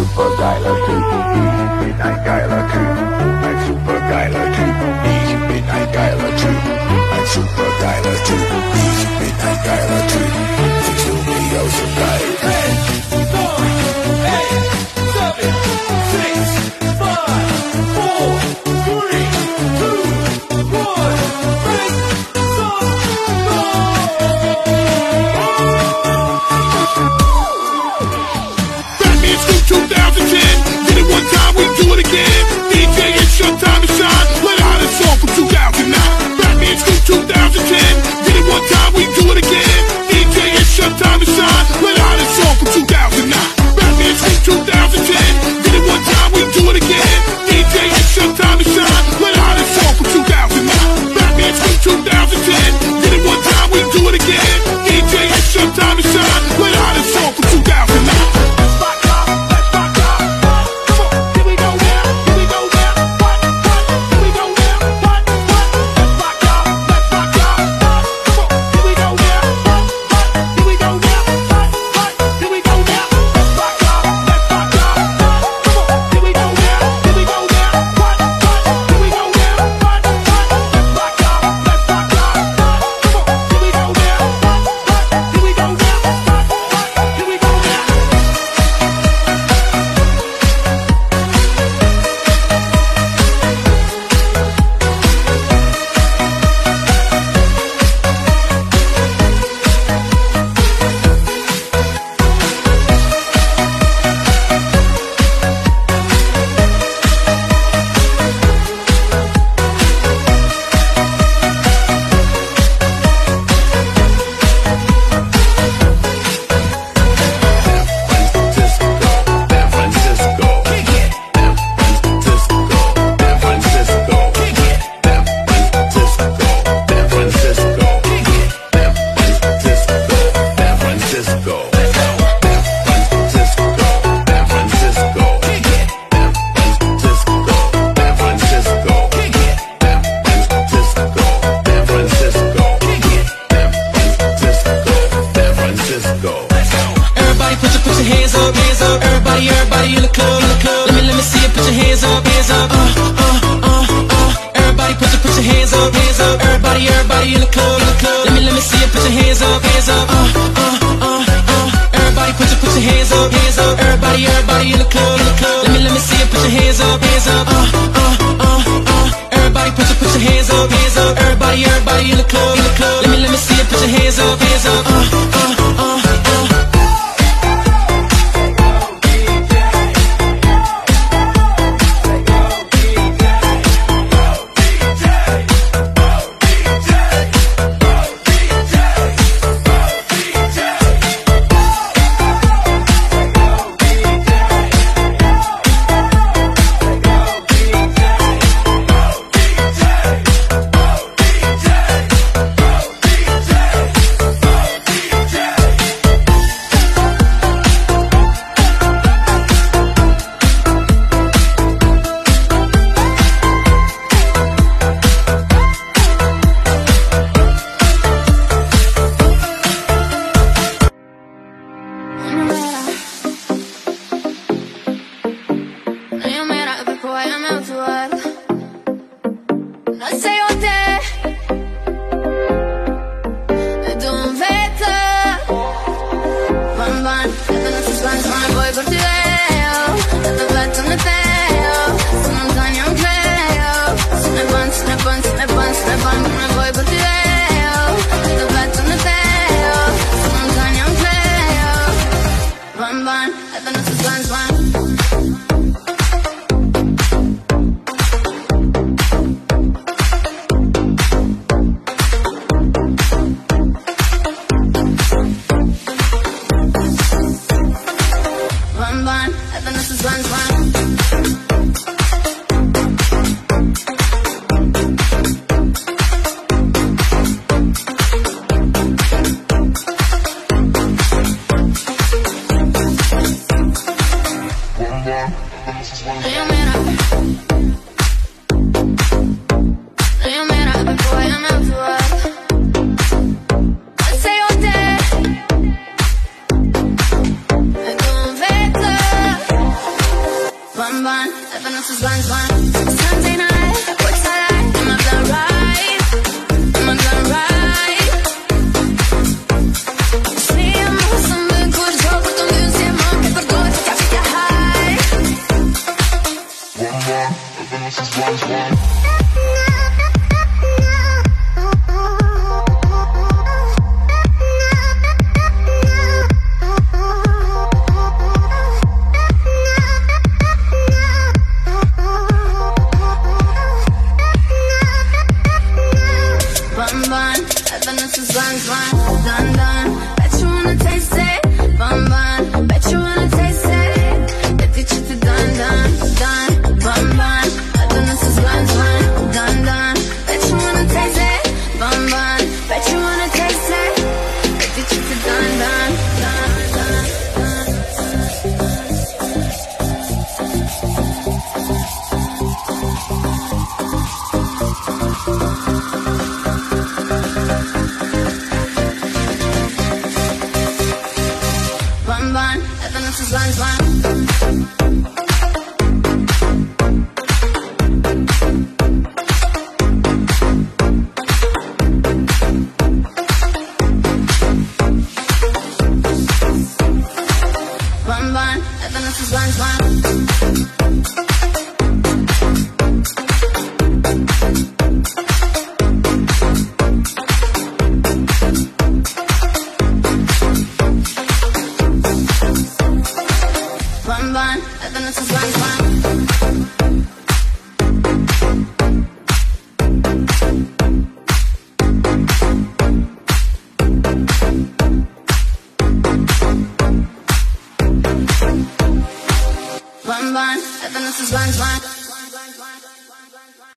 Super Dialer 2, Midnight Dialer 2, Midnight Dialer 2. Everybody in the club, in the club. Let me let me see it. Put your hands up, hands up. Uh, uh, uh, uh. Everybody put your put your hands up, hands up. Everybody, everybody in the club, in the club. Let me let me see it. Put your hands up, hands up. Uh, uh, uh, uh. Everybody put your put your hands up, hands up. Everybody, everybody in the club, in the club. Let me let me see it. Put your hands up, hands up. Uh, uh. Recordeiro one, one, everyone is one, one. Lines, lines. Run,